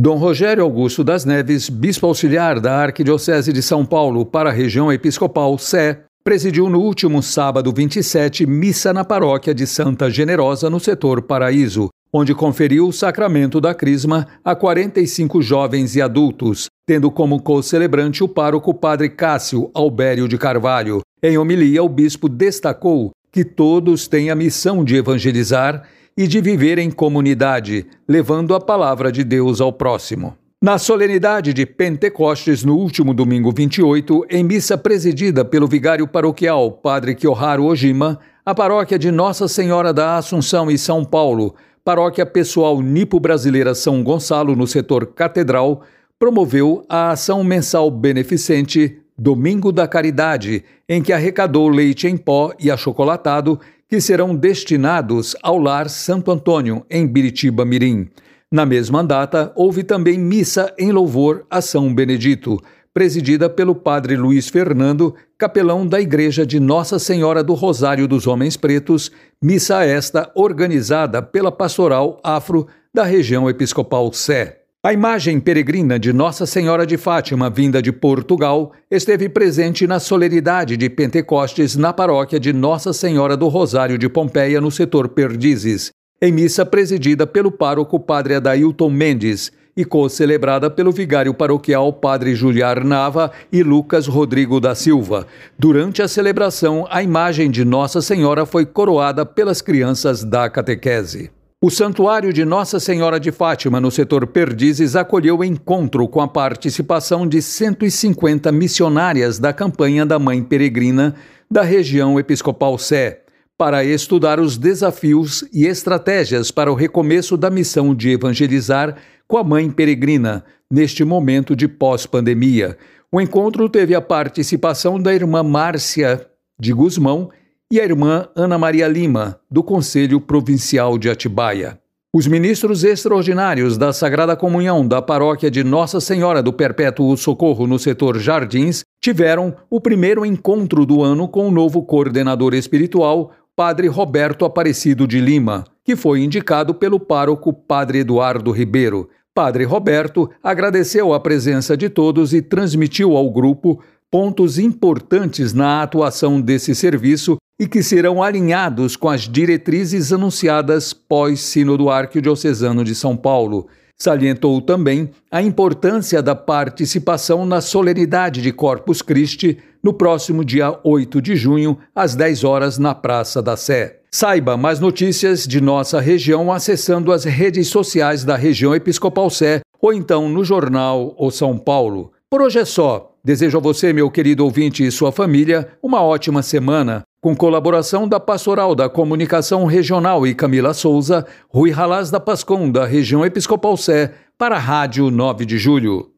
Dom Rogério Augusto das Neves, bispo auxiliar da Arquidiocese de São Paulo para a região episcopal Sé, presidiu no último sábado 27 missa na paróquia de Santa Generosa, no setor Paraíso, onde conferiu o sacramento da Crisma a 45 jovens e adultos, tendo como co-celebrante o pároco Padre Cássio Albério de Carvalho. Em homilia, o bispo destacou que todos têm a missão de evangelizar e de viver em comunidade, levando a palavra de Deus ao próximo. Na solenidade de Pentecostes, no último domingo 28, em missa presidida pelo vigário paroquial Padre Kyoharu Ojima, a paróquia de Nossa Senhora da Assunção e São Paulo, paróquia pessoal nipo-brasileira São Gonçalo, no setor catedral, promoveu a ação mensal beneficente Domingo da Caridade, em que arrecadou leite em pó e achocolatado que serão destinados ao Lar Santo Antônio, em Biritiba Mirim. Na mesma data, houve também missa em louvor a São Benedito, presidida pelo padre Luiz Fernando, capelão da Igreja de Nossa Senhora do Rosário dos Homens Pretos, missa esta organizada pela Pastoral Afro da região episcopal Sé. A imagem peregrina de Nossa Senhora de Fátima, vinda de Portugal, esteve presente na solenidade de Pentecostes na paróquia de Nossa Senhora do Rosário de Pompeia, no setor Perdizes, em missa presidida pelo pároco Padre Adailton Mendes e co-celebrada pelo vigário paroquial Padre Juliar Nava e Lucas Rodrigo da Silva. Durante a celebração, a imagem de Nossa Senhora foi coroada pelas crianças da catequese. O Santuário de Nossa Senhora de Fátima, no setor Perdizes, acolheu o encontro com a participação de 150 missionárias da campanha da Mãe Peregrina da região Episcopal Sé, para estudar os desafios e estratégias para o recomeço da missão de evangelizar com a Mãe Peregrina, neste momento de pós-pandemia. O encontro teve a participação da irmã Márcia de Guzmão e a irmã Ana Maria Lima, do Conselho Provincial de Atibaia. Os ministros extraordinários da Sagrada Comunhão da Paróquia de Nossa Senhora do Perpétuo Socorro no setor Jardins tiveram o primeiro encontro do ano com o novo coordenador espiritual, Padre Roberto Aparecido de Lima, que foi indicado pelo pároco Padre Eduardo Ribeiro. Padre Roberto agradeceu a presença de todos e transmitiu ao grupo pontos importantes na atuação desse serviço e que serão alinhados com as diretrizes anunciadas pós-Sínodo Arquidiocesano de São Paulo. Salientou também a importância da participação na solenidade de Corpus Christi no próximo dia 8 de junho, às 10 horas, na Praça da Sé. Saiba mais notícias de nossa região acessando as redes sociais da região Episcopal Sé ou então no jornal O São Paulo. Por hoje é só. Desejo a você, meu querido ouvinte e sua família, uma ótima semana. Com colaboração da Pastoral da Comunicação Regional e Camila Souza, Rui Ralaz da Pascom, da região Episcopal Sé, para a Rádio 9 de Julho.